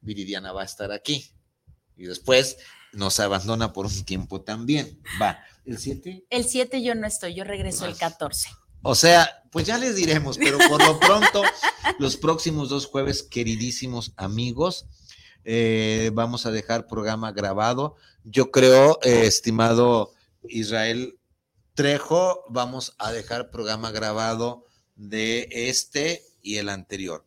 Viridiana va a estar aquí. Y después nos abandona por un tiempo también. Va, ¿el 7? El 7 yo no estoy, yo regreso el 14. O sea, pues ya les diremos, pero por lo pronto, (laughs) los próximos dos jueves, queridísimos amigos, eh, vamos a dejar programa grabado. Yo creo, eh, estimado Israel Trejo, vamos a dejar programa grabado de este y el anterior.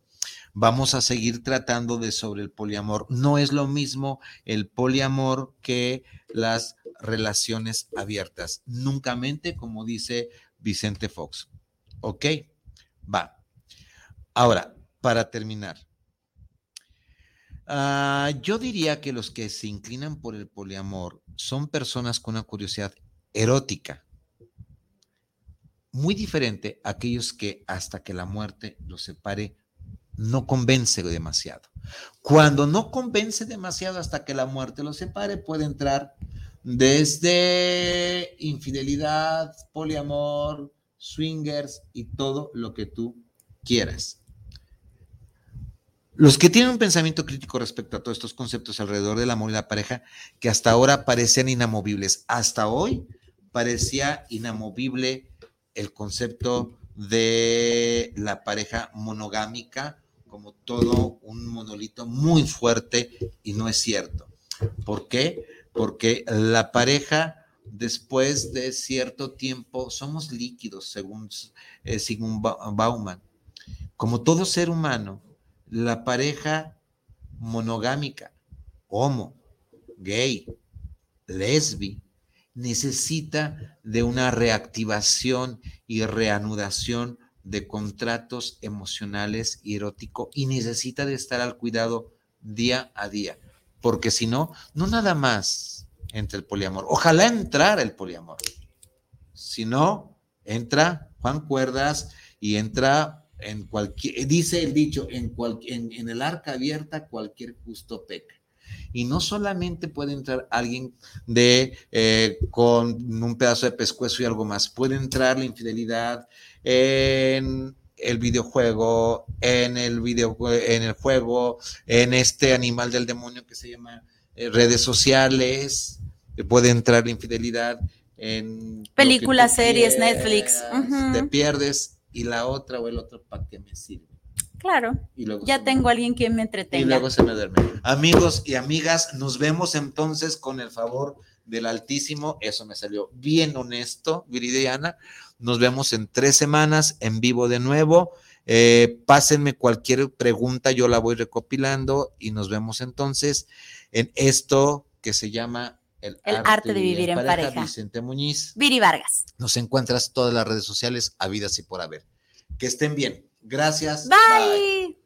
Vamos a seguir tratando de sobre el poliamor. No es lo mismo el poliamor que las relaciones abiertas. Nunca mente, como dice Vicente Fox. ¿Ok? Va. Ahora, para terminar. Ah, yo diría que los que se inclinan por el poliamor son personas con una curiosidad erótica muy diferente a aquellos que hasta que la muerte los separe no convence demasiado. Cuando no convence demasiado hasta que la muerte los separe, puede entrar desde infidelidad, poliamor, swingers y todo lo que tú quieras. Los que tienen un pensamiento crítico respecto a todos estos conceptos alrededor del amor y la pareja, que hasta ahora parecían inamovibles, hasta hoy parecía inamovible el concepto de la pareja monogámica como todo un monolito muy fuerte y no es cierto. ¿Por qué? Porque la pareja después de cierto tiempo somos líquidos, según eh, Sigmund Bauman. Como todo ser humano, la pareja monogámica, homo, gay, lesbi, necesita de una reactivación y reanudación de contratos emocionales y erótico y necesita de estar al cuidado día a día, porque si no, no nada más entra el poliamor. Ojalá entrara el poliamor. Si no, entra Juan Cuerdas y entra en cualquier, dice el dicho, en, en, en el arca abierta cualquier justo peca. Y no solamente puede entrar alguien de eh, con un pedazo de pescuezo y algo más, puede entrar la infidelidad en el videojuego, en el video, en el juego, en este animal del demonio que se llama eh, redes sociales, puede entrar la infidelidad en películas, series, Netflix. Te pierdes y la otra o el otro para qué me sirve. Claro. ya tengo a alguien que me entretenga. Y luego se me duerme. Amigos y amigas, nos vemos entonces con el favor del Altísimo. Eso me salió bien honesto, Viridiana. Nos vemos en tres semanas en vivo de nuevo. Eh, pásenme cualquier pregunta, yo la voy recopilando y nos vemos entonces en esto que se llama el, arte, de vivir en pareja. Vicente Muñiz. Viri Vargas. Nos encuentras todas las redes sociales, habidas y por haber. Que estén bien. Gracias. bye.